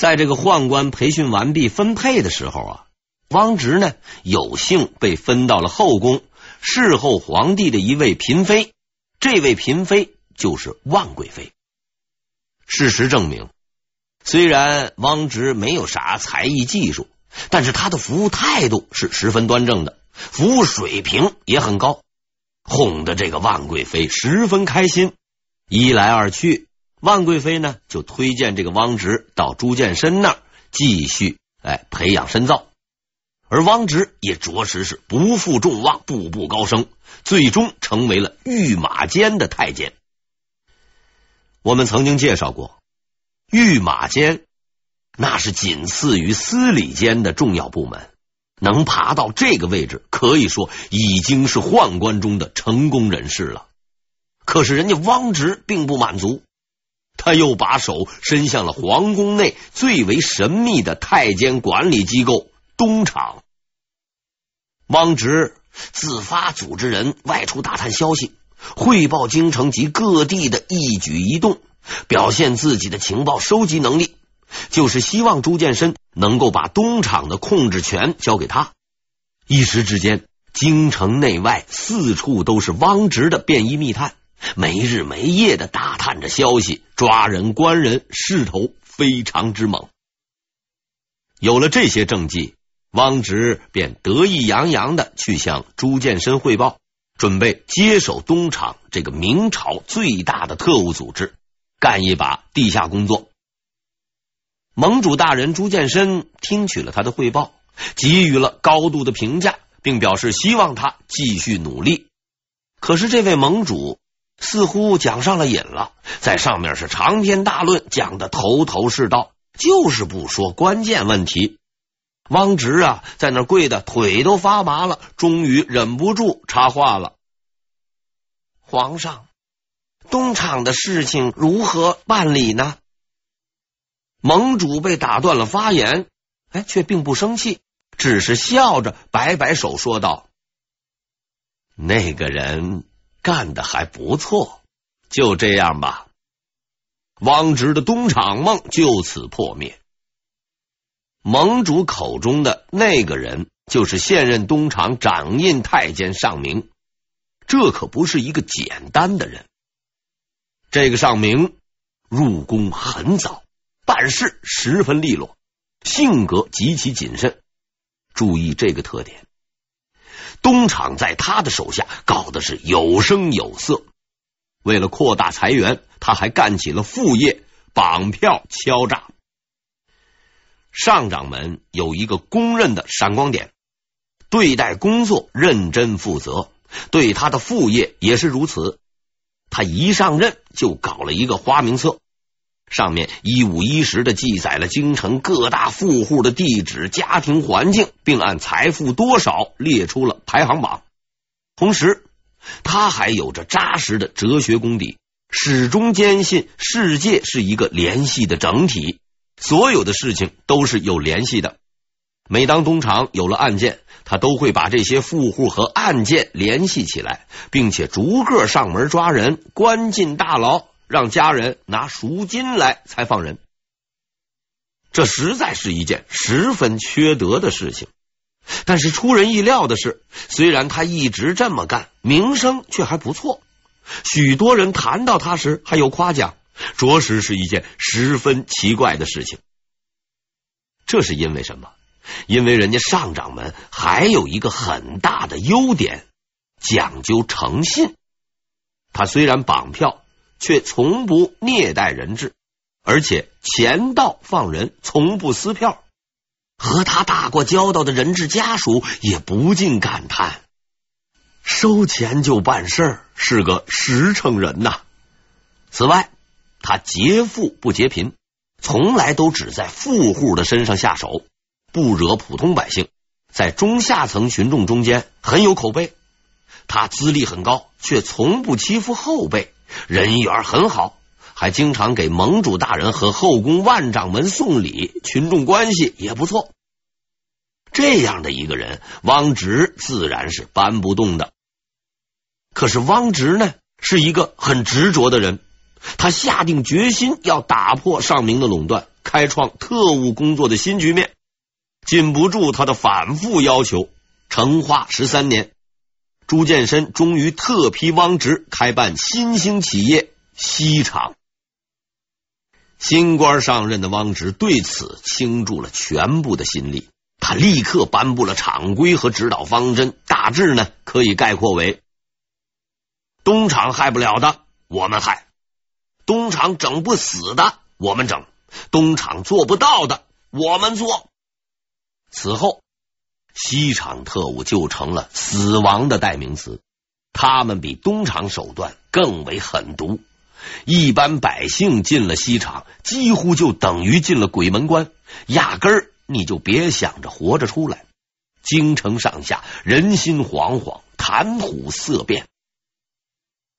在这个宦官培训完毕分配的时候啊，汪直呢有幸被分到了后宫，侍候皇帝的一位嫔妃。这位嫔妃就是万贵妃。事实证明，虽然汪直没有啥才艺技术，但是他的服务态度是十分端正的，服务水平也很高，哄得这个万贵妃十分开心。一来二去。万贵妃呢，就推荐这个汪直到朱见深那儿继续哎培养深造，而汪直也着实是不负众望，步步高升，最终成为了御马监的太监。我们曾经介绍过，御马监那是仅次于司礼监的重要部门，能爬到这个位置，可以说已经是宦官中的成功人士了。可是人家汪直并不满足。他又把手伸向了皇宫内最为神秘的太监管理机构东厂。汪直自发组织人外出打探消息，汇报京城及各地的一举一动，表现自己的情报收集能力，就是希望朱见深能够把东厂的控制权交给他。一时之间，京城内外四处都是汪直的便衣密探。没日没夜的打探着消息，抓人关人，势头非常之猛。有了这些政绩，汪直便得意洋洋的去向朱见深汇报，准备接手东厂这个明朝最大的特务组织，干一把地下工作。盟主大人朱见深听取了他的汇报，给予了高度的评价，并表示希望他继续努力。可是这位盟主。似乎讲上了瘾了，在上面是长篇大论，讲的头头是道，就是不说关键问题。汪直啊，在那跪的腿都发麻了，终于忍不住插话了：“皇上，东厂的事情如何办理呢？”盟主被打断了发言，哎，却并不生气，只是笑着摆摆手说道：“那个人。”干的还不错，就这样吧。汪直的东厂梦就此破灭。盟主口中的那个人，就是现任东厂掌印太监尚明。这可不是一个简单的人。这个尚明入宫很早，办事十分利落，性格极其谨慎。注意这个特点。东厂在他的手下搞的是有声有色，为了扩大财源，他还干起了副业绑票敲诈。上掌门有一个公认的闪光点，对待工作认真负责，对他的副业也是如此。他一上任就搞了一个花名册。上面一五一十的记载了京城各大富户的地址、家庭环境，并按财富多少列出了排行榜。同时，他还有着扎实的哲学功底，始终坚信世界是一个联系的整体，所有的事情都是有联系的。每当东厂有了案件，他都会把这些富户和案件联系起来，并且逐个上门抓人，关进大牢。让家人拿赎金来才放人，这实在是一件十分缺德的事情。但是出人意料的是，虽然他一直这么干，名声却还不错。许多人谈到他时还有夸奖，着实是一件十分奇怪的事情。这是因为什么？因为人家尚掌门还有一个很大的优点，讲究诚信。他虽然绑票。却从不虐待人质，而且钱到放人，从不撕票。和他打过交道的人质家属也不禁感叹：收钱就办事，是个实诚人呐。此外，他劫富不劫贫，从来都只在富户的身上下手，不惹普通百姓，在中下层群众中间很有口碑。他资历很高，却从不欺负后辈。人缘很好，还经常给盟主大人和后宫万掌门送礼，群众关系也不错。这样的一个人，汪直自然是搬不动的。可是汪直呢，是一个很执着的人，他下定决心要打破尚明的垄断，开创特务工作的新局面。禁不住他的反复要求。成化十三年，朱见深终于特批汪直开办新兴企业西厂。新官上任的汪直对此倾注了全部的心力，他立刻颁布了厂规和指导方针，大致呢可以概括为：东厂害不了的，我们害；东厂整不死的，我们整；东厂做不到的，我们做。此后，西厂特务就成了死亡的代名词。他们比东厂手段更为狠毒。一般百姓进了西厂，几乎就等于进了鬼门关，压根儿你就别想着活着出来。京城上下人心惶惶，谈虎色变。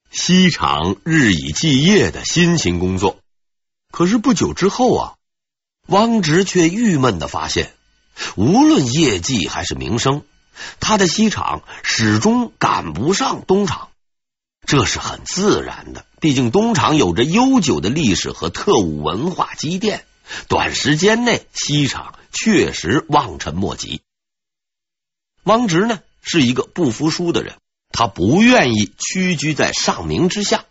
西厂日以继夜的辛勤工作，可是不久之后啊，汪直却郁闷的发现。无论业绩还是名声，他的西厂始终赶不上东厂，这是很自然的。毕竟东厂有着悠久的历史和特务文化积淀，短时间内西厂确实望尘莫及。汪直呢，是一个不服输的人，他不愿意屈居在上明之下，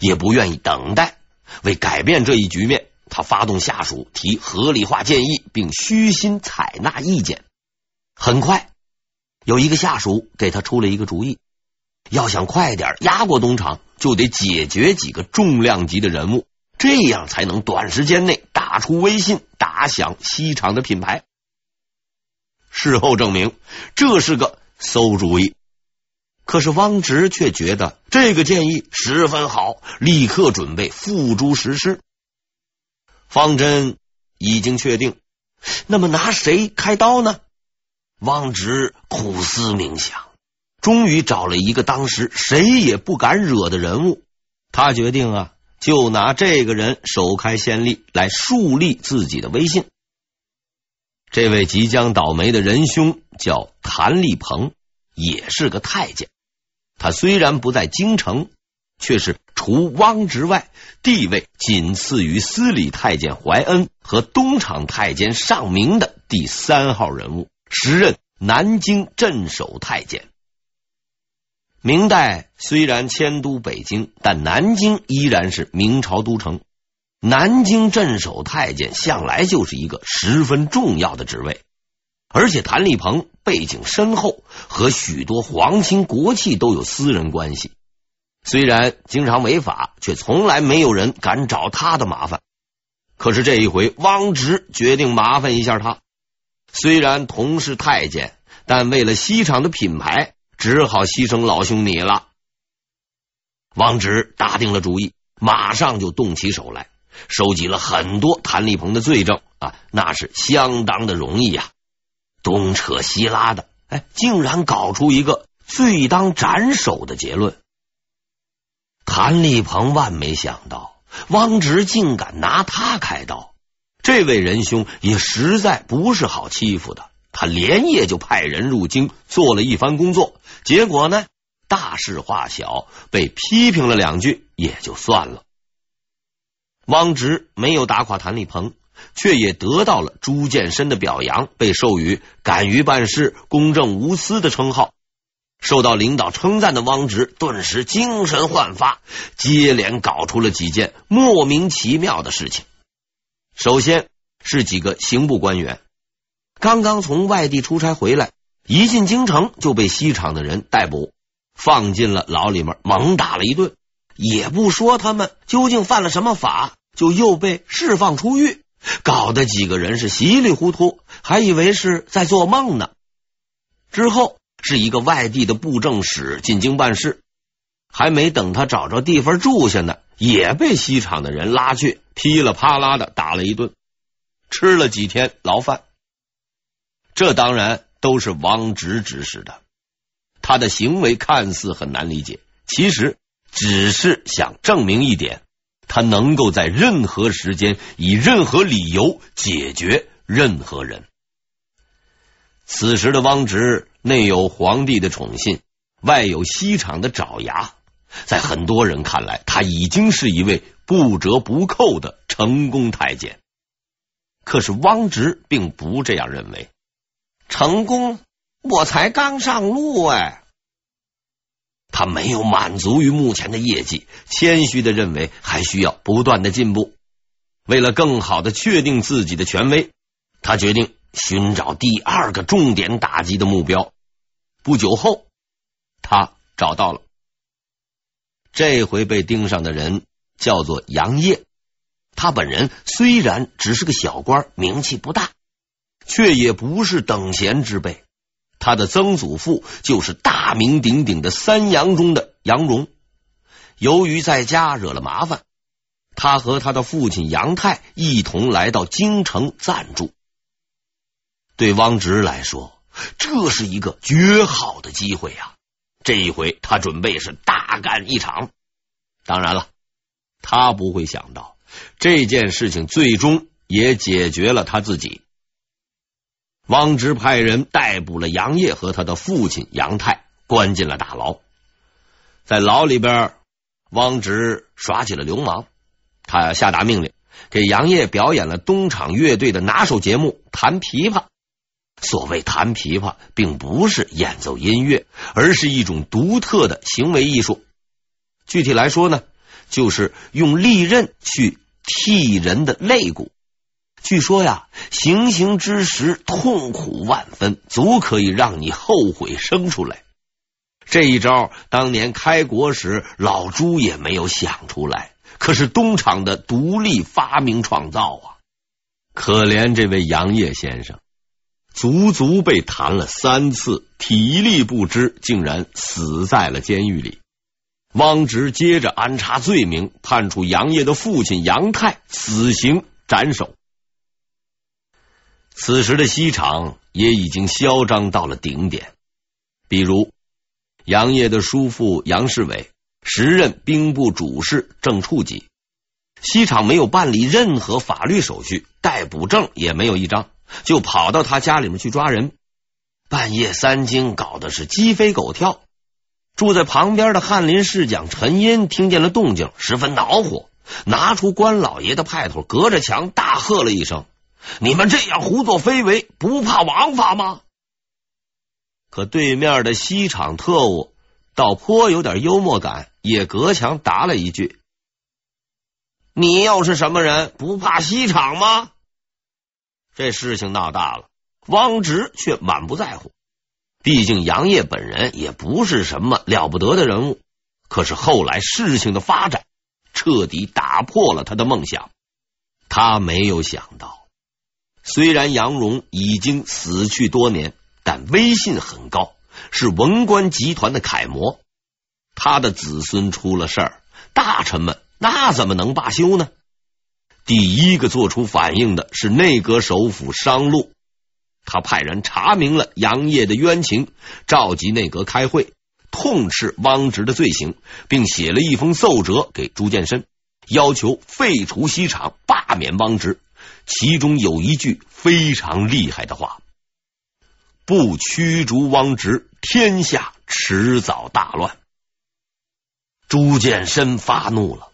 也不愿意等待。为改变这一局面。他发动下属提合理化建议，并虚心采纳意见。很快，有一个下属给他出了一个主意：要想快点压过东厂，就得解决几个重量级的人物，这样才能短时间内打出威信，打响西厂的品牌。事后证明，这是个馊主意。可是汪直却觉得这个建议十分好，立刻准备付诸实施。方针已经确定，那么拿谁开刀呢？汪直苦思冥想，终于找了一个当时谁也不敢惹的人物。他决定啊，就拿这个人首开先例，来树立自己的威信。这位即将倒霉的仁兄叫谭力鹏，也是个太监。他虽然不在京城。却是除汪直外，地位仅次于司礼太监怀恩和东厂太监尚明的第三号人物，时任南京镇守太监。明代虽然迁都北京，但南京依然是明朝都城。南京镇守太监向来就是一个十分重要的职位，而且谭力鹏背景深厚，和许多皇亲国戚都有私人关系。虽然经常违法，却从来没有人敢找他的麻烦。可是这一回，汪直决定麻烦一下他。虽然同是太监，但为了西厂的品牌，只好牺牲老兄你了。汪直打定了主意，马上就动起手来，收集了很多谭力鹏的罪证啊，那是相当的容易呀。东扯西拉的，哎，竟然搞出一个罪当斩首的结论。谭力鹏万没想到，汪直竟敢拿他开刀。这位仁兄也实在不是好欺负的。他连夜就派人入京做了一番工作，结果呢，大事化小，被批评了两句也就算了。汪直没有打垮谭力鹏，却也得到了朱见深的表扬，被授予敢于办事、公正无私的称号。受到领导称赞的汪直顿时精神焕发，接连搞出了几件莫名其妙的事情。首先是几个刑部官员刚刚从外地出差回来，一进京城就被西厂的人逮捕，放进了牢里面，猛打了一顿，也不说他们究竟犯了什么法，就又被释放出狱，搞得几个人是稀里糊涂，还以为是在做梦呢。之后。是一个外地的布政使进京办事，还没等他找着地方住下呢，也被西厂的人拉去，噼里啪啦的打了一顿，吃了几天牢饭。这当然都是汪直指使的，他的行为看似很难理解，其实只是想证明一点：他能够在任何时间以任何理由解决任何人。此时的汪直。内有皇帝的宠信，外有西厂的爪牙，在很多人看来，他已经是一位不折不扣的成功太监。可是汪直并不这样认为。成功，我才刚上路哎。他没有满足于目前的业绩，谦虚的认为还需要不断的进步。为了更好的确定自己的权威，他决定寻找第二个重点打击的目标。不久后，他找到了。这回被盯上的人叫做杨业，他本人虽然只是个小官，名气不大，却也不是等闲之辈。他的曾祖父就是大名鼎鼎的三杨中的杨荣。由于在家惹了麻烦，他和他的父亲杨泰一同来到京城暂住。对汪直来说，这是一个绝好的机会呀！这一回，他准备是大干一场。当然了，他不会想到这件事情最终也解决了他自己。汪直派人逮捕了杨业和他的父亲杨泰，关进了大牢。在牢里边，汪直耍起了流氓。他下达命令，给杨业表演了东厂乐队的拿手节目——弹琵琶。所谓弹琵琶，并不是演奏音乐，而是一种独特的行为艺术。具体来说呢，就是用利刃去剔人的肋骨。据说呀，行刑之时痛苦万分，足可以让你后悔生出来。这一招当年开国时老朱也没有想出来，可是东厂的独立发明创造啊！可怜这位杨业先生，足足被弹了三次，体力不支，竟然死在了监狱里。汪直接着安插罪名，判处杨业的父亲杨泰死刑斩首。此时的西厂也已经嚣张到了顶点，比如杨业的叔父杨世伟，时任兵部主事正处级，西厂没有办理任何法律手续，逮捕证也没有一张，就跑到他家里面去抓人，半夜三更搞的是鸡飞狗跳。住在旁边的翰林侍讲陈寅听见了动静，十分恼火，拿出关老爷的派头，隔着墙大喝了一声。你们这样胡作非为，不怕王法吗？可对面的西厂特务倒颇有点幽默感，也隔墙答了一句：“你又是什么人？不怕西厂吗？”这事情闹大了，汪直却满不在乎。毕竟杨业本人也不是什么了不得的人物。可是后来事情的发展彻底打破了他的梦想。他没有想到。虽然杨荣已经死去多年，但威信很高，是文官集团的楷模。他的子孙出了事儿，大臣们那怎么能罢休呢？第一个做出反应的是内阁首辅商洛，他派人查明了杨业的冤情，召集内阁开会，痛斥汪直的罪行，并写了一封奏折给朱见深，要求废除西厂，罢免汪直。其中有一句非常厉害的话：“不驱逐汪直，天下迟早大乱。”朱见深发怒了。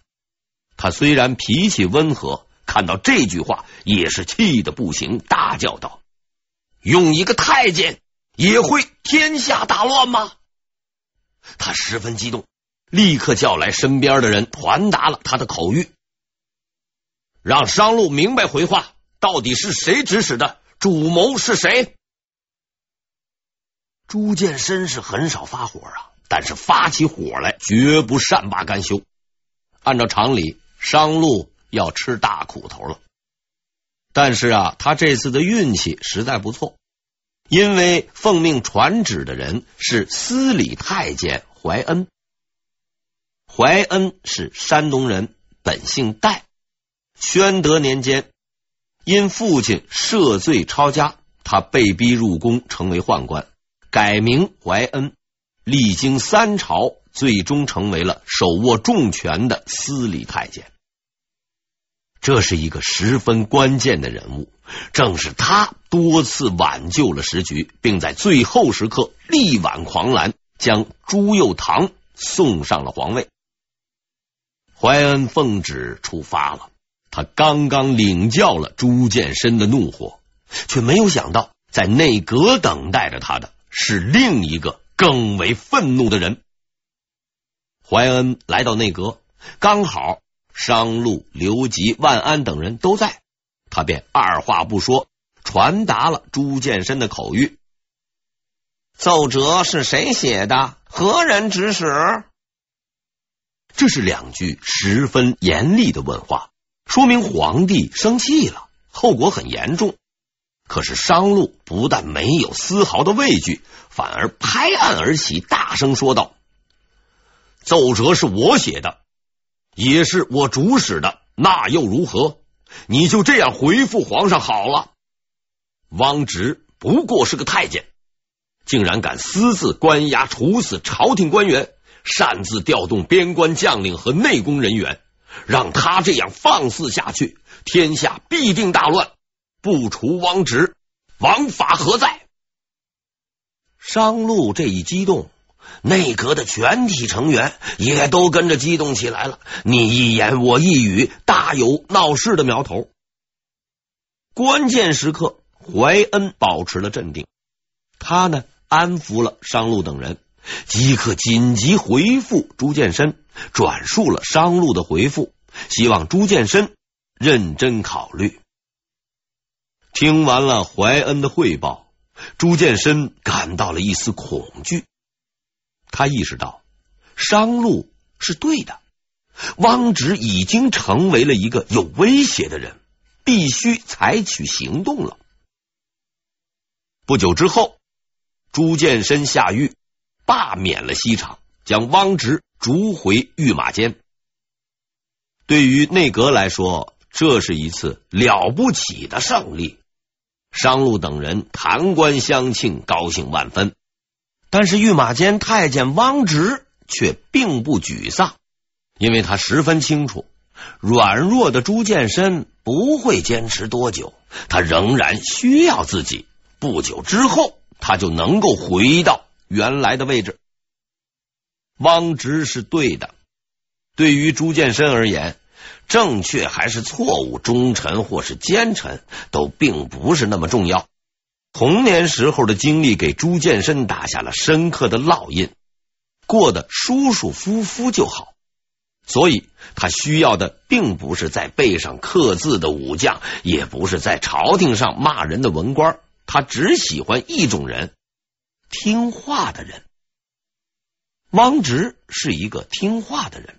他虽然脾气温和，看到这句话也是气得不行，大叫道：“用一个太监也会天下大乱吗？”他十分激动，立刻叫来身边的人，传达了他的口谕。让商路明白回话，到底是谁指使的？主谋是谁？朱见深是很少发火啊，但是发起火来绝不善罢甘休。按照常理，商路要吃大苦头了。但是啊，他这次的运气实在不错，因为奉命传旨的人是司礼太监怀恩。怀恩是山东人，本姓戴。宣德年间，因父亲涉罪抄家，他被逼入宫，成为宦官，改名怀恩。历经三朝，最终成为了手握重权的司礼太监。这是一个十分关键的人物，正是他多次挽救了时局，并在最后时刻力挽狂澜，将朱佑樘送上了皇位。怀恩奉旨出发了。他刚刚领教了朱见深的怒火，却没有想到，在内阁等待着他的是另一个更为愤怒的人。怀恩来到内阁，刚好商禄、刘吉、万安等人都在，他便二话不说，传达了朱见深的口谕。奏折是谁写的？何人指使？这是两句十分严厉的问话，说明皇帝生气了，后果很严重。可是商禄不但没有丝毫的畏惧，反而拍案而起，大声说道：“奏折是我写的，也是我主使的，那又如何？你就这样回复皇上好了。汪直不过是个太监，竟然敢私自关押、处死朝廷官员。”擅自调动边关将领和内宫人员，让他这样放肆下去，天下必定大乱。不除汪直，王法何在？商路这一激动，内阁的全体成员也都跟着激动起来了。你一言我一语，大有闹事的苗头。关键时刻，怀恩保持了镇定，他呢安抚了商路等人。即刻紧急回复朱见深，转述了商路的回复，希望朱见深认真考虑。听完了怀恩的汇报，朱见深感到了一丝恐惧。他意识到商路是对的，汪直已经成为了一个有威胁的人，必须采取行动了。不久之后，朱见深下狱。罢免了西厂，将汪直逐回御马监。对于内阁来说，这是一次了不起的胜利。商路等人弹冠相庆，高兴万分。但是御马监太监汪直却并不沮丧，因为他十分清楚，软弱的朱见深不会坚持多久，他仍然需要自己。不久之后，他就能够回到。原来的位置，汪直是对的。对于朱见深而言，正确还是错误，忠臣或是奸臣，都并不是那么重要。童年时候的经历给朱见深打下了深刻的烙印，过得舒舒服服就好。所以他需要的并不是在背上刻字的武将，也不是在朝廷上骂人的文官，他只喜欢一种人。听话的人，汪直是一个听话的人，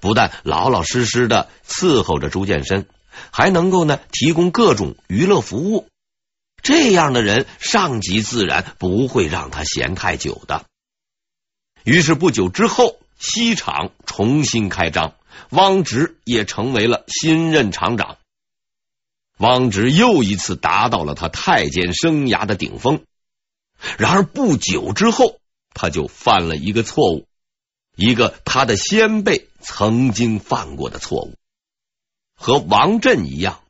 不但老老实实的伺候着朱见深，还能够呢提供各种娱乐服务。这样的人，上级自然不会让他闲太久的。于是不久之后，西厂重新开张，汪直也成为了新任厂长。汪直又一次达到了他太监生涯的顶峰。然而不久之后，他就犯了一个错误，一个他的先辈曾经犯过的错误。和王振一样，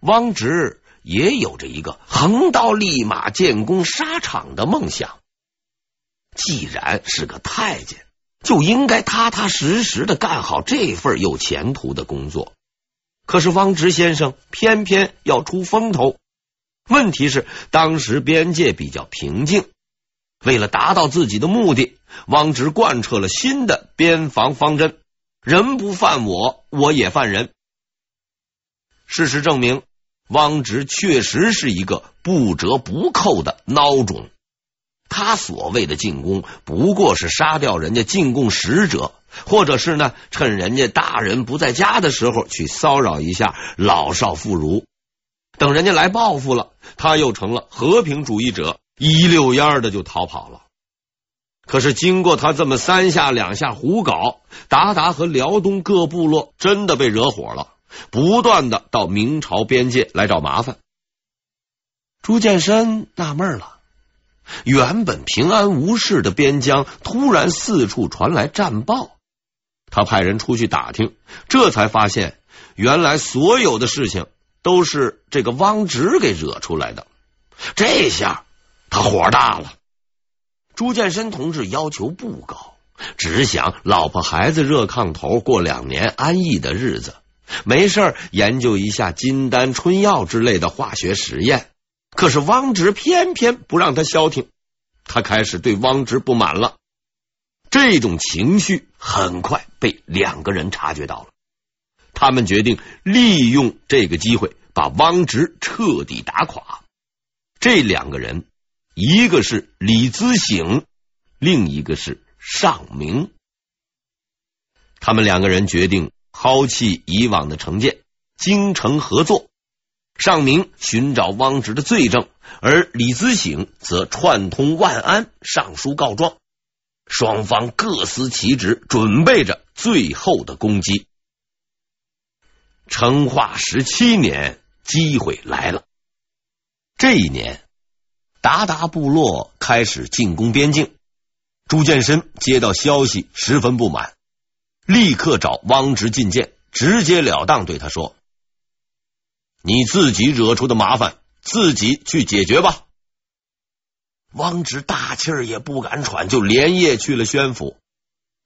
汪直也有着一个横刀立马建功沙场的梦想。既然是个太监，就应该踏踏实实的干好这份有前途的工作。可是汪直先生偏偏要出风头。问题是，当时边界比较平静，为了达到自己的目的，汪直贯彻了新的边防方针：人不犯我，我也犯人。事实证明，汪直确实是一个不折不扣的孬种。他所谓的进攻，不过是杀掉人家进贡使者，或者是呢，趁人家大人不在家的时候去骚扰一下老少妇孺。等人家来报复了，他又成了和平主义者，一溜烟的就逃跑了。可是经过他这么三下两下胡搞，韃韃和辽东各部落真的被惹火了，不断的到明朝边界来找麻烦。朱见深纳闷了，原本平安无事的边疆，突然四处传来战报。他派人出去打听，这才发现原来所有的事情。都是这个汪直给惹出来的，这下他火大了。朱见深同志要求不高，只想老婆孩子热炕头，过两年安逸的日子。没事研究一下金丹春药之类的化学实验。可是汪直偏偏不让他消停，他开始对汪直不满了。这种情绪很快被两个人察觉到了，他们决定利用这个机会把汪直彻底打垮。这两个人，一个是李资醒，另一个是尚明。他们两个人决定抛弃以往的成见，精诚合作。尚明寻找汪直的罪证，而李资醒则串通万安上书告状。双方各司其职，准备着最后的攻击。成化十七年，机会来了。这一年，鞑靼部落开始进攻边境。朱见深接到消息，十分不满，立刻找汪直进谏，直截了当对他说。你自己惹出的麻烦，自己去解决吧。汪直大气儿也不敢喘，就连夜去了宣府。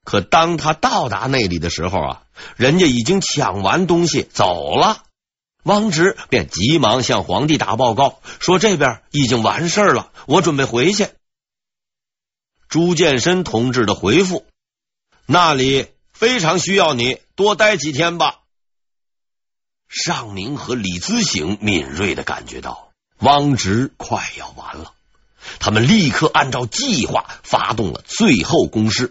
可当他到达那里的时候啊，人家已经抢完东西走了。汪直便急忙向皇帝打报告，说这边已经完事了，我准备回去。朱见深同志的回复：那里非常需要你，多待几天吧。尚明和李自醒敏锐的感觉到汪直快要完了，他们立刻按照计划发动了最后攻势。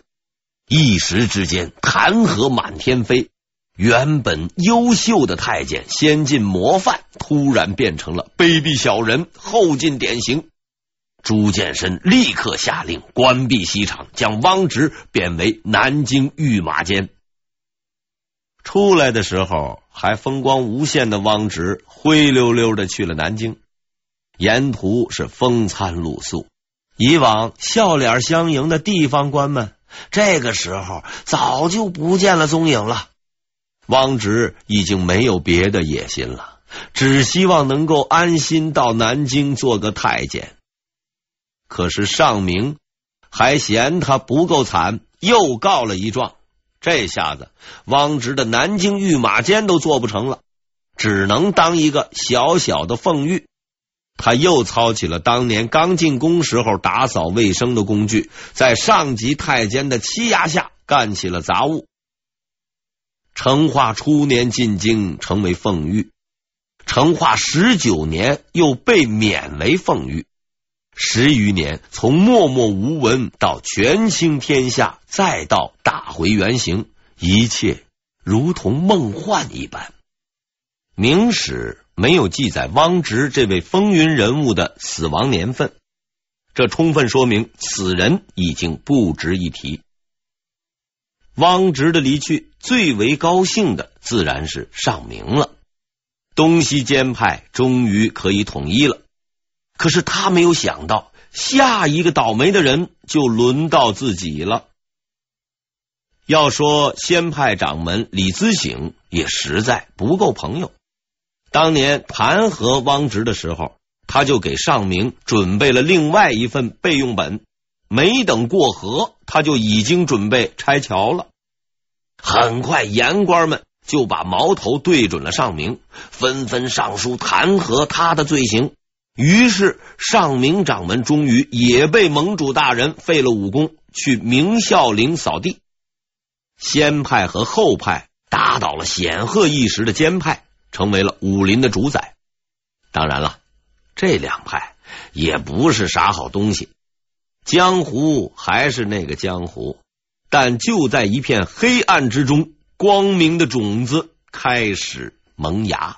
一时之间，弹劾满天飞，原本优秀的太监、先进模范，突然变成了卑鄙小人、后进典型。朱见深立刻下令关闭西厂，将汪直贬为南京御马监。出来的时候还风光无限的汪直，灰溜溜的去了南京。沿途是风餐露宿，以往笑脸相迎的地方官们，这个时候早就不见了踪影了。汪直已经没有别的野心了，只希望能够安心到南京做个太监。可是尚明还嫌他不够惨，又告了一状。这下子，汪直的南京御马监都做不成了，只能当一个小小的奉御。他又操起了当年刚进宫时候打扫卫生的工具，在上级太监的欺压下干起了杂物。成化初年进京，成为奉御；成化十九年又被免为奉御。十余年，从默默无闻到权倾天下，再到打回原形，一切如同梦幻一般。明史没有记载汪直这位风云人物的死亡年份，这充分说明此人已经不值一提。汪直的离去，最为高兴的自然是尚明了。东西监派终于可以统一了。可是他没有想到，下一个倒霉的人就轮到自己了。要说先派掌门李资醒也实在不够朋友。当年弹劾汪直的时候，他就给尚明准备了另外一份备用本，没等过河，他就已经准备拆桥了。很快，言官们就把矛头对准了尚明，纷纷上书弹劾他的罪行。于是，尚明掌门终于也被盟主大人废了武功，去明孝陵扫地。先派和后派打倒了显赫一时的监派，成为了武林的主宰。当然了，这两派也不是啥好东西。江湖还是那个江湖，但就在一片黑暗之中，光明的种子开始萌芽。